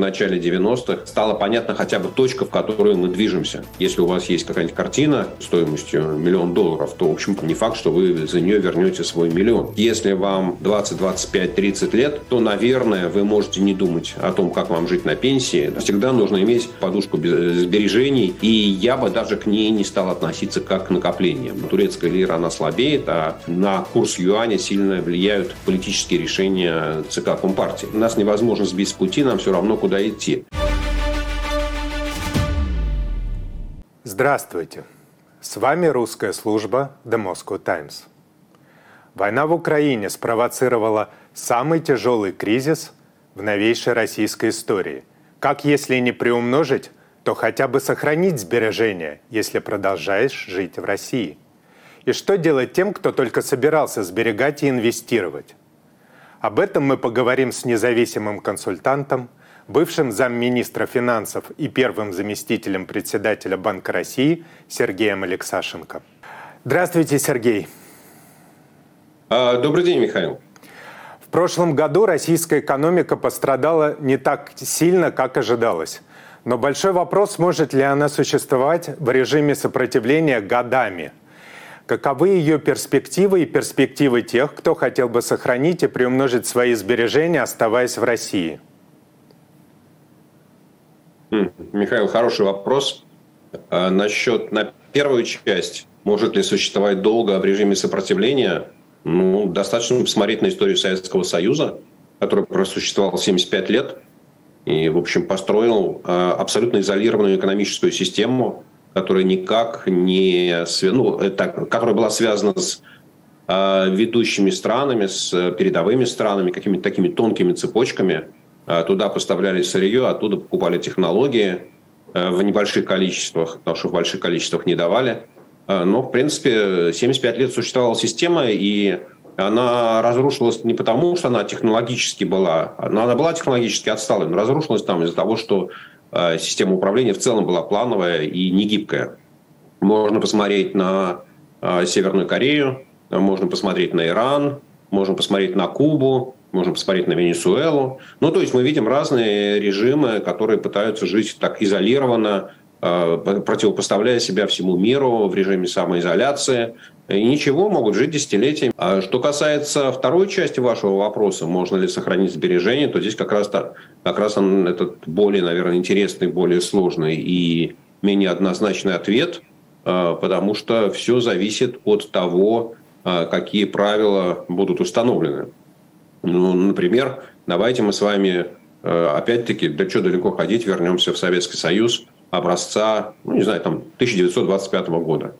начале 90-х, стало понятно хотя бы точка, в которую мы движемся. Если у вас есть какая-нибудь картина стоимостью миллион долларов, то, в общем, не факт, что вы за нее вернете свой миллион. Если вам 20, 25, 30 лет, то, наверное, вы можете не думать о том, как вам жить на пенсии. Всегда нужно иметь подушку сбережений, и я бы даже к ней не стал относиться как к накоплениям. Турецкая лира, она слабеет, а на курс юаня сильно влияют политические решения ЦК Компартии. Нас невозможно сбить с пути, нам все равно, куда идти. Здравствуйте. С вами русская служба The Moscow Times. Война в Украине спровоцировала самый тяжелый кризис в новейшей российской истории. Как если не приумножить, то хотя бы сохранить сбережения, если продолжаешь жить в России. И что делать тем, кто только собирался сберегать и инвестировать? Об этом мы поговорим с независимым консультантом, бывшим замминистра финансов и первым заместителем председателя Банка России Сергеем Алексашенко. Здравствуйте, Сергей. А, добрый день, Михаил. В прошлом году российская экономика пострадала не так сильно, как ожидалось. Но большой вопрос, сможет ли она существовать в режиме сопротивления годами – Каковы ее перспективы и перспективы тех, кто хотел бы сохранить и приумножить свои сбережения, оставаясь в России? Михаил, хороший вопрос. А, насчет на первую часть, может ли существовать долго в режиме сопротивления, ну, достаточно посмотреть на историю Советского Союза, который просуществовал 75 лет и, в общем, построил а, абсолютно изолированную экономическую систему, которая никак не... Ну, это, которая была связана с э, ведущими странами, с передовыми странами, какими-то такими тонкими цепочками. Э, туда поставляли сырье, оттуда покупали технологии э, в небольших количествах, потому что в больших количествах не давали. Э, но, в принципе, 75 лет существовала система, и она разрушилась не потому, что она технологически была, она, она была технологически отсталой, но разрушилась там из-за того, что Э, система управления в целом была плановая и не гибкая. Можно посмотреть на э, Северную Корею, можно посмотреть на Иран, можно посмотреть на Кубу, можно посмотреть на Венесуэлу. Ну, то есть мы видим разные режимы, которые пытаются жить так изолированно, э, противопоставляя себя всему миру в режиме самоизоляции, и ничего, могут жить десятилетиями. А что касается второй части вашего вопроса, можно ли сохранить сбережения, то здесь как раз, так, как раз он этот более, наверное, интересный, более сложный и менее однозначный ответ, а, потому что все зависит от того, а, какие правила будут установлены. Ну, например, давайте мы с вами, а, опять-таки, да что далеко ходить, вернемся в Советский Союз образца, ну, не знаю, там, 1925 года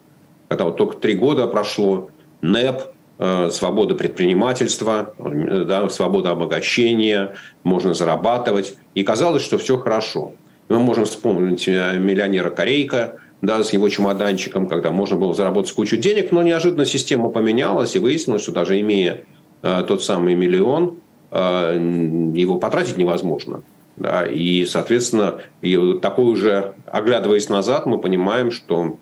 когда вот только три года прошло, НЭП, э, свобода предпринимательства, э, да, свобода обогащения, можно зарабатывать. И казалось, что все хорошо. Мы можем вспомнить э, миллионера Корейка, да, с его чемоданчиком, когда можно было заработать кучу денег, но неожиданно система поменялась, и выяснилось, что даже имея э, тот самый миллион, э, его потратить невозможно. Да, и, соответственно, и такой уже, оглядываясь назад, мы понимаем, что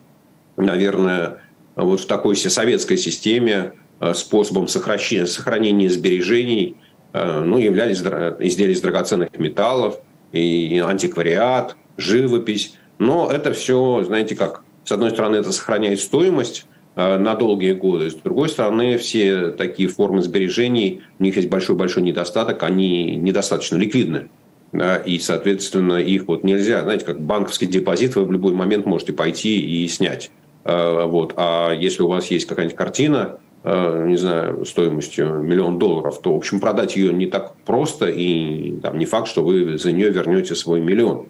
наверное, вот в такой советской системе э, способом сохранения, сохранения сбережений э, ну, являлись изделия из драгоценных металлов, и антиквариат, живопись. Но это все, знаете как, с одной стороны, это сохраняет стоимость э, на долгие годы. С другой стороны, все такие формы сбережений, у них есть большой-большой недостаток, они недостаточно ликвидны. Да, и, соответственно, их вот нельзя, знаете, как банковский депозит вы в любой момент можете пойти и снять. Э, вот. А если у вас есть какая-нибудь картина, э, не знаю, стоимостью миллион долларов, то, в общем, продать ее не так просто, и там, не факт, что вы за нее вернете свой миллион.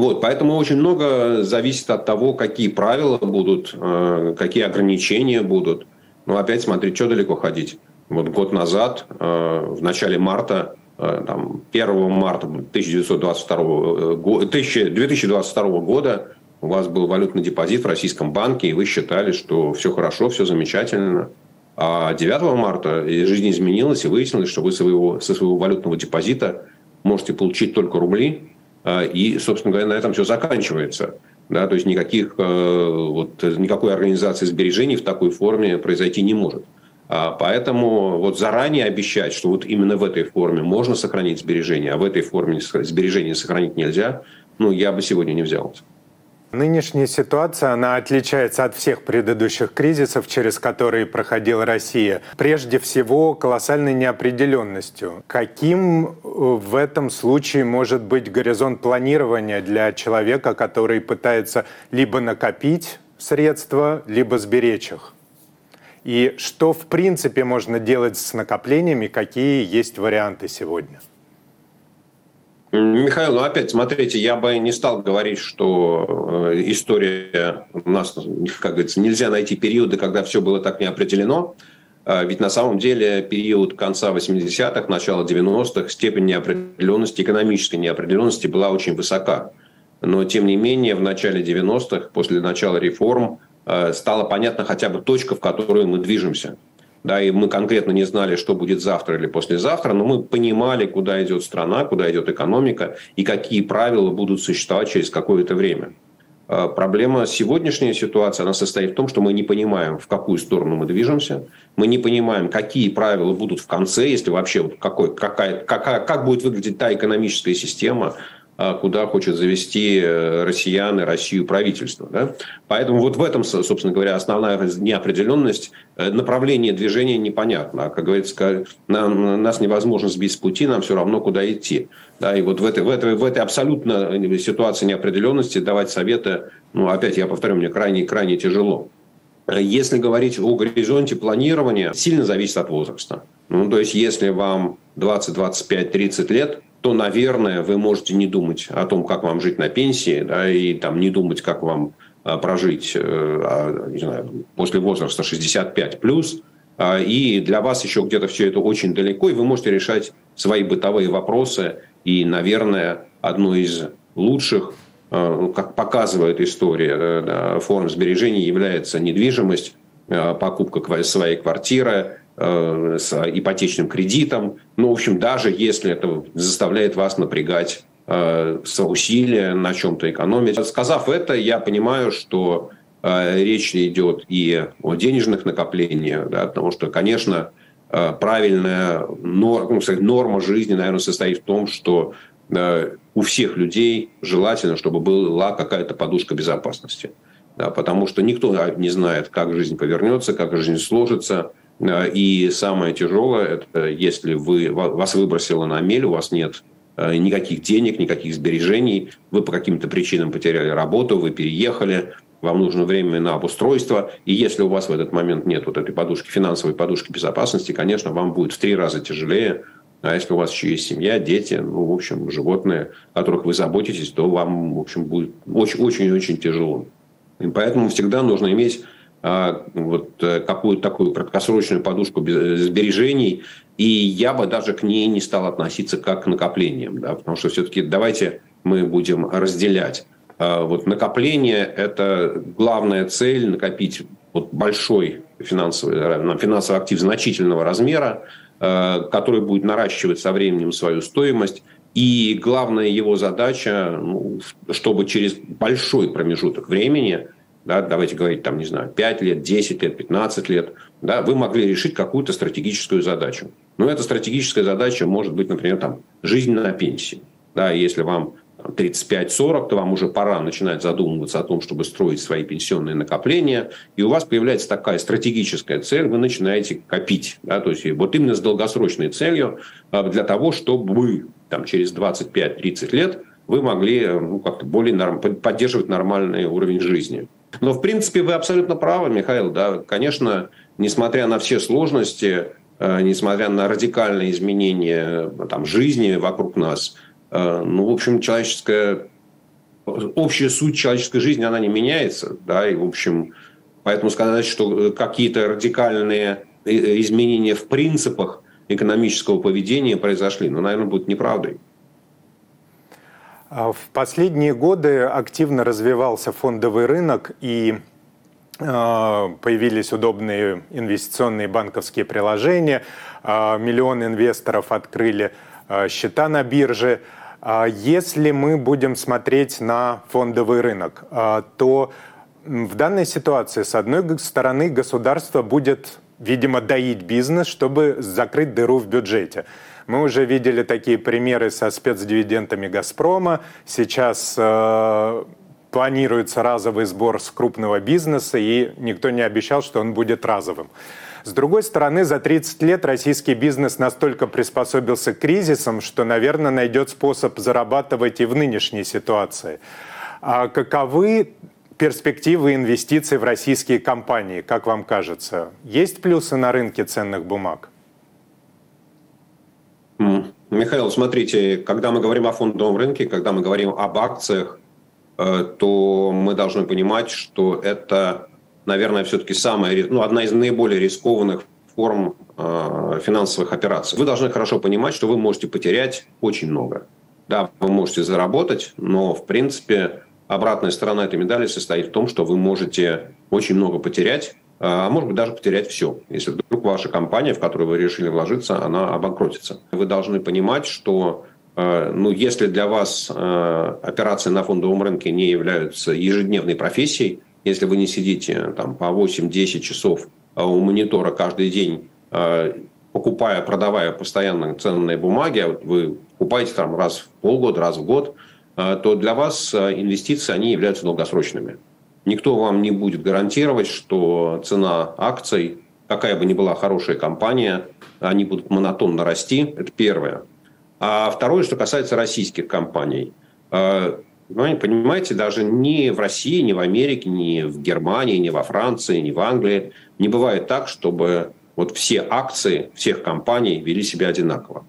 Вот, поэтому очень много зависит от того, какие правила будут, э, какие ограничения будут. Но опять смотреть, что далеко ходить. Вот год назад, в начале марта, там, 1 марта 1922, 2022 года у вас был валютный депозит в российском банке, и вы считали, что все хорошо, все замечательно. А 9 марта жизнь изменилась, и выяснилось, что вы своего, со своего валютного депозита можете получить только рубли, и, собственно говоря, на этом все заканчивается. Да, то есть никаких, э, вот, никакой организации сбережений в такой форме произойти не может. А, поэтому вот заранее обещать, что вот именно в этой форме можно сохранить сбережения, а в этой форме сбережения сохранить нельзя, ну, я бы сегодня не взялся. Нынешняя ситуация, она отличается от всех предыдущих кризисов, через которые проходила Россия. Прежде всего, колоссальной неопределенностью. Каким э, в этом случае может быть горизонт планирования для человека, который пытается либо накопить средства, либо сберечь их? И что, в принципе, можно делать с накоплениями, какие есть варианты сегодня? Михаил, ну опять, смотрите, я бы не стал говорить, что э, история у нас, как говорится, нельзя найти периоды, когда все было так неопределено. А ведь на самом деле период конца 80-х, начала 90-х, степень неопределенности, экономической неопределенности была очень высока. Но, тем не менее, в начале 90-х, после начала реформ, э, стало понятно хотя бы точка, в которую мы движемся – да, и мы конкретно не знали, что будет завтра или послезавтра, но мы понимали, куда идет страна, куда идет экономика и какие правила будут существовать через какое-то время. А, проблема сегодняшней ситуации, она состоит в том, что мы не понимаем, в какую сторону мы движемся, мы не понимаем, какие правила будут в конце, если вообще какой, какая, какая, как будет выглядеть та экономическая система, куда хочет завести э, россиян и Россию правительство. Да? Поэтому вот в этом, собственно говоря, основная неопределенность. Э, направление движения непонятно. А, как говорится, нам, нас невозможно сбить с пути, нам все равно, куда идти. Да? И вот в этой, в, этой, в этой абсолютно ситуации неопределенности давать советы, ну, опять я повторю, мне крайне, крайне тяжело. Если говорить о горизонте планирования, сильно зависит от возраста. Ну, то есть, если вам 20, 25, 30 лет – то, наверное, вы можете не думать о том, как вам жить на пенсии, да, и там не думать, как вам а, прожить э, а, не знаю, после возраста 65 плюс. А, и для вас еще где-то все это очень далеко, и вы можете решать свои бытовые вопросы. И, наверное, одно из лучших, ну, как показывает история, э, форм сбережений является недвижимость, покупка своей квартиры, Э, с ипотечным кредитом. Ну, в общем, даже если это заставляет вас напрягать э, усилия на чем-то экономить. Сказав это, я понимаю, что э, речь идет и о денежных накоплениях, да, потому что, конечно, правильная норма, ну, сказать, норма жизни, наверное, состоит в том, что у всех людей желательно, чтобы была какая-то подушка безопасности. Да, потому что никто не знает, как жизнь повернется, как жизнь сложится. Э, и самое тяжелое, это если вы, вас выбросило на мель, у вас нет э, никаких денег, никаких сбережений, вы по каким-то причинам потеряли работу, вы переехали, вам нужно время на обустройство, и если у вас в этот момент нет вот этой подушки, финансовой подушки безопасности, конечно, вам будет в три раза тяжелее, а если у вас еще есть семья, дети, ну, в общем, животные, о которых вы заботитесь, то вам, в общем, будет очень-очень тяжело. И поэтому всегда нужно иметь вот э, какую-то такую краткосрочную подушку сбережений, и я бы даже к ней не стал относиться как к накоплениям, да, потому что все-таки давайте мы будем разделять. А, вот накопление – это главная цель – накопить вот большой финансовый, э, финансовый актив значительного размера, э, который будет наращивать со временем свою стоимость. И главная его задача, ну, чтобы через большой промежуток времени – да, давайте говорить, там, не знаю, 5 лет, 10 лет, 15 лет, да, вы могли решить какую-то стратегическую задачу. Но эта стратегическая задача может быть, например, там, жизнь на пенсии. Да, если вам 35-40, то вам уже пора начинать задумываться о том, чтобы строить свои пенсионные накопления, и у вас появляется такая стратегическая цель, вы начинаете копить. Да, то есть вот именно с долгосрочной целью а, для того, чтобы вы там, через 25-30 лет вы могли ну, как-то более норм... поддерживать нормальный уровень жизни. Но, в принципе, вы абсолютно правы, Михаил. Да, конечно, несмотря на все сложности, э, несмотря на радикальные изменения э, там, жизни вокруг нас, э, ну, в общем, человеческая общая суть человеческой жизни, она не меняется, да, и, в общем, поэтому сказать, что какие-то радикальные изменения в принципах экономического поведения произошли, ну, наверное, будет неправдой. А в последние годы активно развивался фондовый рынок и а, появились удобные инвестиционные банковские приложения, а, миллион инвесторов открыли счета на бирже. Если мы будем смотреть на фондовый рынок, то в данной ситуации, с одной стороны, государство будет видимо, доить бизнес, чтобы закрыть дыру в бюджете. Мы уже видели такие примеры со спецдивидендами «Газпрома». Сейчас э, планируется разовый сбор с крупного бизнеса, и никто не обещал, что он будет разовым. С другой стороны, за 30 лет российский бизнес настолько приспособился к кризисам, что, наверное, найдет способ зарабатывать и в нынешней ситуации. А каковы перспективы инвестиций в российские компании, как вам кажется? Есть плюсы на рынке ценных бумаг? Михаил, смотрите, когда мы говорим о фондовом рынке, когда мы говорим об акциях, э, то мы должны понимать, что это наверное, все-таки самая, ну, одна из наиболее рискованных форм э, финансовых операций. Вы должны хорошо понимать, что вы можете потерять очень много. Да, вы можете заработать, но, в принципе, обратная сторона этой медали состоит в том, что вы можете очень много потерять, а может быть даже потерять все. Если вдруг ваша компания, в которую вы решили вложиться, она обанкротится. Вы должны понимать, что э, ну, если для вас э, операции на фондовом рынке не являются ежедневной профессией, если вы не сидите там, по 8-10 часов а, у монитора каждый день, покупая, продавая постоянно ценные бумаги, а вы покупаете там раз в полгода, раз в год, то для вас инвестиции, они являются долгосрочными. Никто вам не будет гарантировать, что цена акций, какая бы ни была хорошая компания, они будут монотонно расти. Это первое. А второе, что касается российских компаний. Вы понимаете, даже ни в России, ни в Америке, ни в Германии, ни во Франции, ни в Англии не бывает так, чтобы вот все акции всех компаний вели себя одинаково.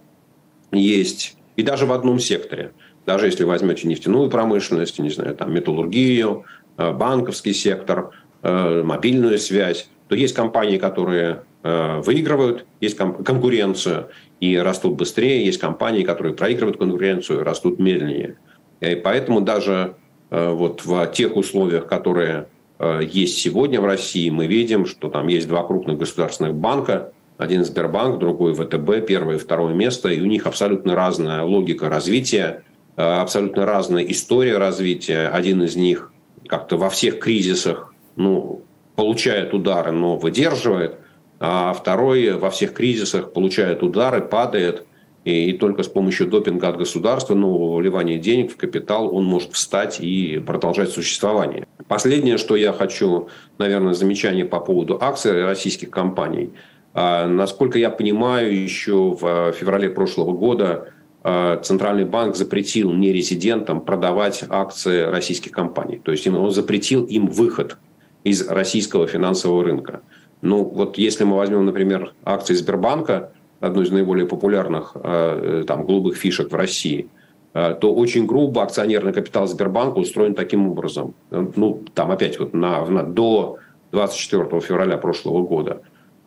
Есть и даже в одном секторе. Даже если возьмете нефтяную промышленность, не знаю, там металлургию, э, банковский сектор, э, мобильную связь, то есть компании, которые э, выигрывают, есть конкуренцию и растут быстрее, есть компании, которые проигрывают конкуренцию и растут медленнее. И поэтому даже э, вот в тех условиях, которые э, есть сегодня в России, мы видим, что там есть два крупных государственных банка, один Сбербанк, другой ВТБ, первое и второе место, и у них абсолютно разная логика развития, э, абсолютно разная история развития. Один из них как-то во всех кризисах ну, получает удары, но выдерживает, а второй во всех кризисах получает удары, падает – и, и только с помощью допинга от государства, нового вливания денег в капитал, он может встать и продолжать существование. Последнее, что я хочу, наверное, замечание по поводу акций российских компаний. А, насколько я понимаю, еще в феврале прошлого года Центральный банк запретил нерезидентам продавать акции российских компаний. То есть он запретил им выход из российского финансового рынка. Ну вот если мы возьмем, например, акции Сбербанка, одной из наиболее популярных э, там, голубых фишек в России, э, то очень грубо акционерный капитал Сбербанка устроен таким образом. Ну, там опять вот на, на, до 24 февраля прошлого года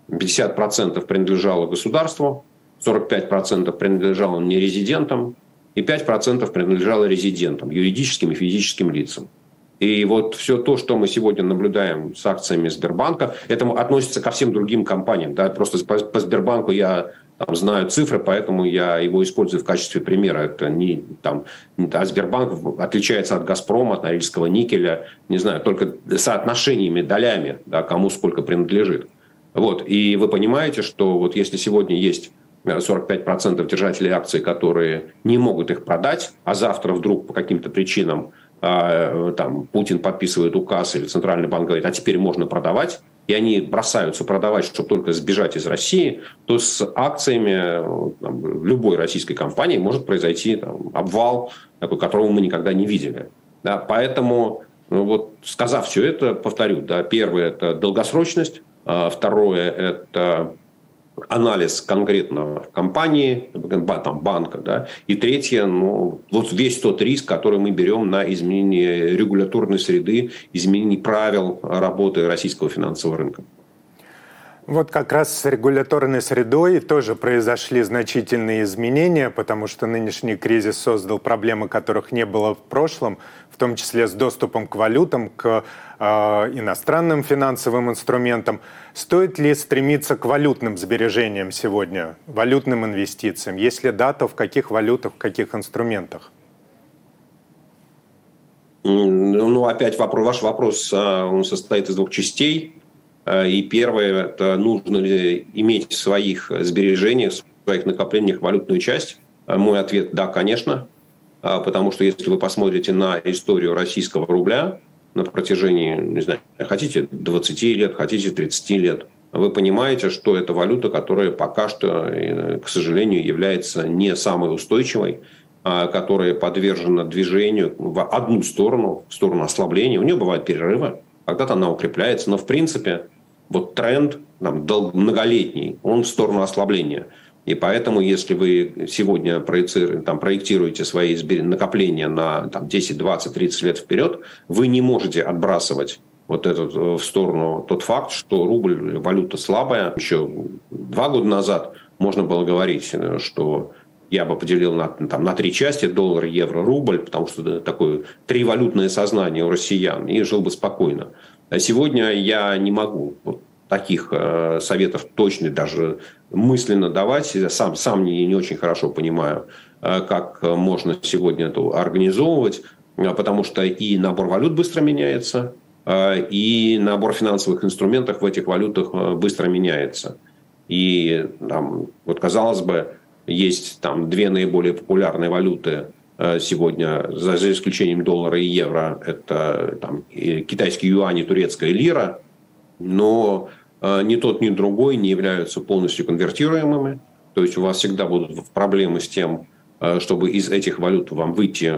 50% принадлежало государству, 45% принадлежало нерезидентам и 5% принадлежало резидентам, юридическим и физическим лицам. И вот все то, что мы сегодня наблюдаем с акциями Сбербанка, это относится ко всем другим компаниям. Да? Просто по, по Сбербанку я там, знаю цифры, поэтому я его использую в качестве примера. Это не там, а Сбербанк отличается от Газпрома, от Норильского никеля, не знаю, только соотношениями, долями, да, кому сколько принадлежит. Вот. И вы понимаете, что вот если сегодня есть 45% держателей акций, которые не могут их продать, а завтра вдруг по каким-то причинам а, там, Путин подписывает указ или Центральный банк говорит, а теперь можно продавать, и они бросаются продавать, чтобы только сбежать из России, то с акциями там, любой российской компании может произойти там, обвал, такой, которого мы никогда не видели. Да, поэтому, ну, вот, сказав все это, повторю, да, первое – это долгосрочность, а второе – это анализ конкретно компании, там, банка, да, и третье, ну, вот весь тот риск, который мы берем на изменение регуляторной среды, изменение правил работы российского финансового рынка. Вот как раз с регуляторной средой тоже произошли значительные изменения, потому что нынешний кризис создал проблемы, которых не было в прошлом, в том числе с доступом к валютам, к э, иностранным финансовым инструментам. Стоит ли стремиться к валютным сбережениям сегодня, валютным инвестициям? Есть ли дата, в каких валютах, в каких инструментах? Ну, опять вопрос, ваш вопрос, а, он состоит из двух частей. И первое, это нужно ли иметь в своих сбережениях, в своих накоплениях валютную часть. Мой ответ – да, конечно. Потому что если вы посмотрите на историю российского рубля на протяжении, не знаю, хотите 20 лет, хотите 30 лет, вы понимаете, что это валюта, которая пока что, к сожалению, является не самой устойчивой, а, которая подвержена движению в одну сторону, в сторону ослабления. У нее бывают перерывы, когда-то она укрепляется, но в принципе вот тренд там, многолетний, он в сторону ослабления. И поэтому, если вы сегодня там, проектируете свои накопления на там, 10, 20, 30 лет вперед, вы не можете отбрасывать вот этот э, в сторону тот факт, что рубль валюта слабая. Еще два года назад можно было говорить, э, что я бы поделил на, там, на три части, доллар, евро, рубль, потому что такое тривалютное сознание у россиян, и жил бы спокойно. А сегодня я не могу вот таких э, советов точно даже мысленно давать. Я сам, сам не, не очень хорошо понимаю, э, как можно сегодня это организовывать, э, потому что и набор валют быстро меняется, э, и набор финансовых инструментов в этих валютах э, быстро меняется. И там, вот казалось бы, есть там две наиболее популярные валюты э, сегодня, за, за исключением доллара и евро. Это там, китайский юань и турецкая лира. Но э, ни тот, ни другой не являются полностью конвертируемыми. То есть у вас всегда будут проблемы с тем, э, чтобы из этих валют вам выйти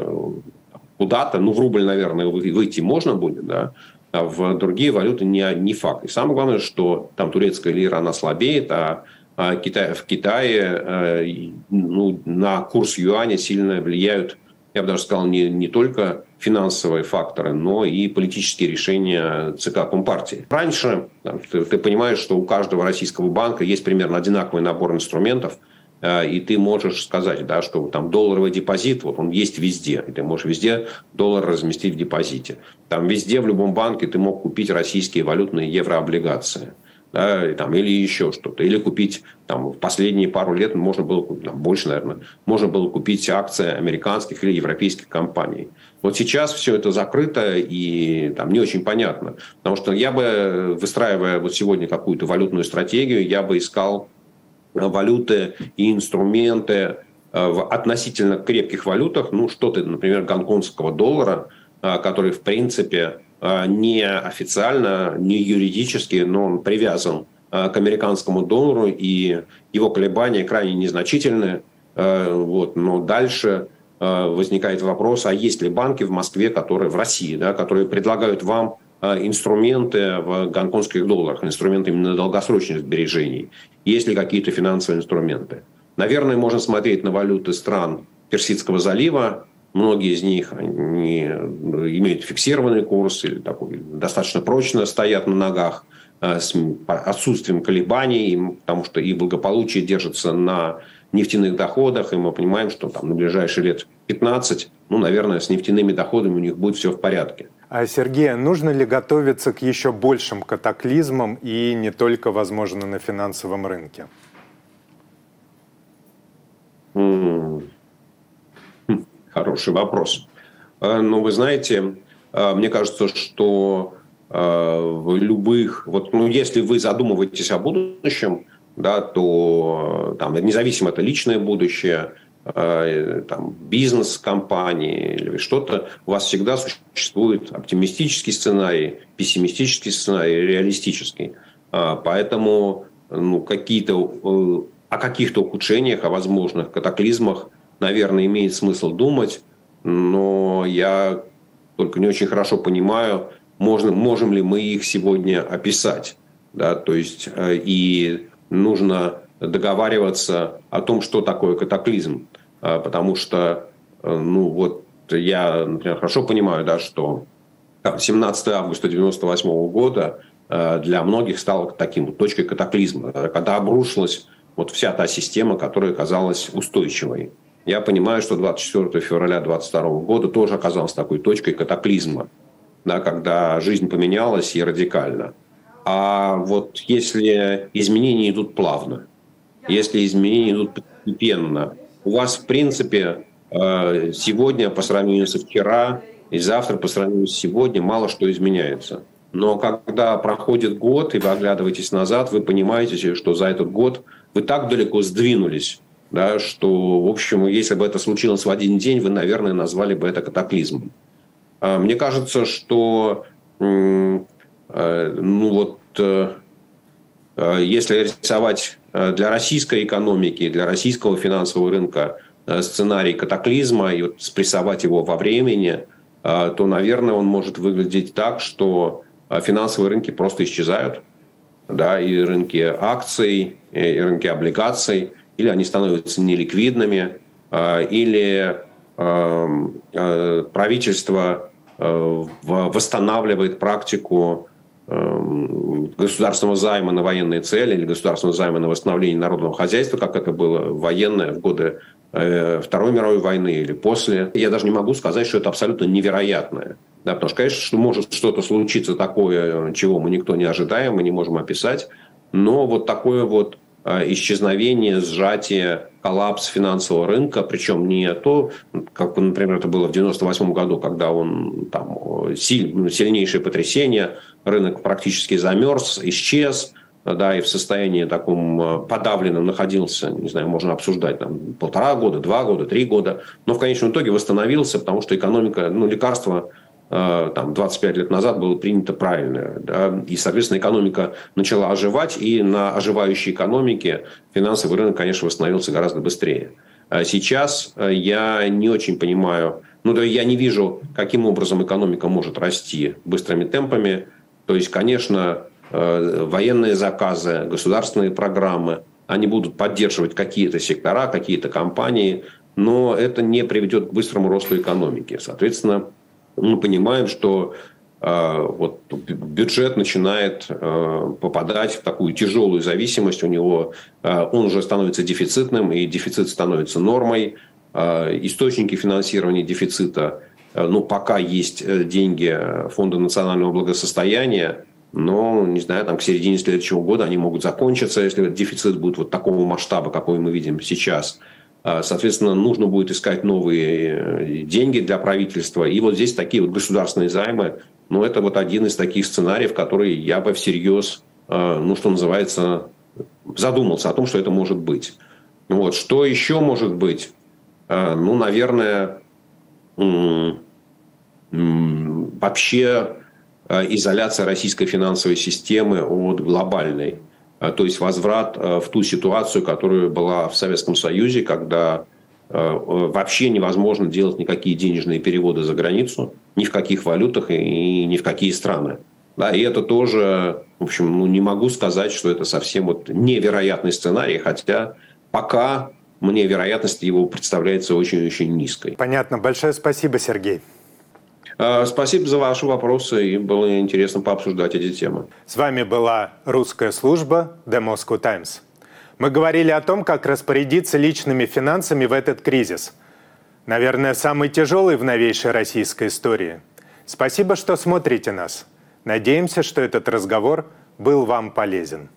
куда-то. Ну, в рубль, наверное, выйти можно будет, да, а в другие валюты не, не факт. И самое главное, что там турецкая лира, она слабеет, а а в Китае э, ну, на курс юаня сильно влияют, я бы даже сказал, не, не только финансовые факторы, но и политические решения ЦК Компартии. Раньше ты, ты понимаешь, что у каждого российского банка есть примерно одинаковый набор инструментов, э, и ты можешь сказать, да, что там долларовый депозит, вот он есть везде, и ты можешь везде доллар разместить в депозите. Там везде, в любом банке ты мог купить российские валютные еврооблигации да, там, или еще что-то. Или купить там, в последние пару лет можно было, там, больше, наверное, можно было купить акции американских или европейских компаний. Вот сейчас все это закрыто и там не очень понятно. Потому что я бы, выстраивая вот сегодня какую-то валютную стратегию, я бы искал валюты и инструменты э, в относительно крепких валютах, ну, что-то, например, гонконгского доллара, э, который, в принципе, не официально, не юридически, но он привязан а, к американскому доллару, и его колебания крайне незначительны. А, вот. Но дальше возникает вопрос, а есть ли банки в Москве, которые в России, да, которые предлагают вам инструменты в гонконгских долларах, инструменты именно долгосрочных сбережений? Есть ли какие-то финансовые инструменты? Наверное, можно смотреть на валюты стран Персидского залива, Многие из них они имеют фиксированный курс или такой, достаточно прочно стоят на ногах э, с отсутствием колебаний, потому что и благополучие держится на нефтяных доходах, и мы понимаем, что там на ближайшие лет 15, ну, наверное, с нефтяными доходами у них будет все в порядке. А, Сергей, нужно ли готовиться к еще большим катаклизмам и не только, возможно, на финансовом рынке? Хороший вопрос. А, Но вы знаете, а, мне кажется, что а, в любых, вот, ну, если вы задумываетесь о будущем, да, то там, независимо это личное будущее, там, бизнес компании или что-то, у вас всегда существует оптимистический сценарий, пессимистический сценарий, реалистический. Поэтому ну, какие-то, э, о каких-то ухудшениях, о возможных катаклизмах наверное, имеет смысл думать, но я только не очень хорошо понимаю, можно, можем ли мы их сегодня описать. Да? То есть э, и нужно договариваться о том, что такое катаклизм. А, потому что, э, ну вот, я, например, хорошо понимаю, да, что 17 августа 1998 года э, для многих стало таким точкой катаклизма, когда обрушилась вот вся та система, которая казалась устойчивой. Я понимаю, что 24 февраля 2022 года тоже оказалась такой точкой катаклизма, да, когда жизнь поменялась и радикально. А вот если изменения идут плавно, если изменения идут постепенно, у вас, в принципе, э, сегодня по сравнению со вчера и завтра по сравнению с сегодня мало что изменяется. но когда проходит год, и вы оглядываетесь назад, вы понимаете, что за этот год вы так далеко сдвинулись, да, что, в общем, если бы это случилось в один день, вы, наверное, назвали бы это катаклизмом. А, мне кажется, что э, ну вот, э, э, если рисовать для российской экономики, для российского финансового рынка сценарий катаклизма и спрессовать его во времени, то, наверное, он может выглядеть так, что финансовые рынки просто исчезают, да, и рынки акций, и рынки облигаций, или они становятся неликвидными, или правительство восстанавливает практику государственного займа на военные цели или государственного займа на восстановление народного хозяйства, как это было военное в годы э, Второй мировой войны или после. Я даже не могу сказать, что это абсолютно невероятное. Да, потому что, конечно, что может что-то случиться такое, чего мы никто не ожидаем, мы не можем описать. Но вот такое вот исчезновение, сжатие, коллапс финансового рынка, причем не то, как, например, это было в 98 году, когда он там силь, сильнейшее потрясение, рынок практически замерз, исчез, да, и в состоянии таком э, подавленном находился, не знаю, можно обсуждать там полтора года, два года, три года, но в конечном итоге восстановился, потому что экономика, ну, лекарства там 25 лет назад было принято правильное, да, и, соответственно, экономика начала оживать, и на оживающей экономике финансовый рынок, конечно, восстановился гораздо быстрее. А сейчас э, я не очень понимаю, ну, да, я не вижу, каким образом экономика может расти быстрыми темпами, то есть, конечно, э, военные заказы, государственные программы, они будут поддерживать какие-то сектора, какие-то компании, но это не приведет к быстрому росту экономики. Соответственно, мы понимаем, что э, вот бюджет начинает э, попадать в такую тяжелую зависимость, у него он уже становится дефицитным, и дефицит становится нормой. Источники финансирования дефицита ну, пока есть э, деньги Фонда национального благосостояния, но, не знаю, там к середине следующего года они могут закончиться, если дефицит будет вот такого масштаба, какой мы видим сейчас. Э, соответственно, нужно будет искать новые деньги для правительства. И вот здесь такие вот государственные займы, ну, это вот один из таких сценариев, который я бы всерьез, ну, что называется, задумался о том, что это может быть. Вот. Что еще может быть? Ну, наверное, вообще э, изоляция российской финансовой системы от глобальной. Э, то есть возврат э, в ту ситуацию, которая была в Советском Союзе, когда вообще невозможно делать никакие денежные переводы за границу, ни в каких валютах и ни в какие страны. Да, и это тоже, в общем, ну, не могу сказать, что это совсем вот невероятный сценарий, хотя пока мне вероятность его представляется очень-очень низкой. Понятно. Большое спасибо, Сергей. А, спасибо за ваши вопросы, и было интересно пообсуждать эти темы. С вами была русская служба The Moscow Times. Мы говорили о том, как распорядиться личными финансами в этот кризис. Наверное, самый тяжелый в новейшей российской истории. Спасибо, что смотрите нас. Надеемся, что этот разговор был вам полезен.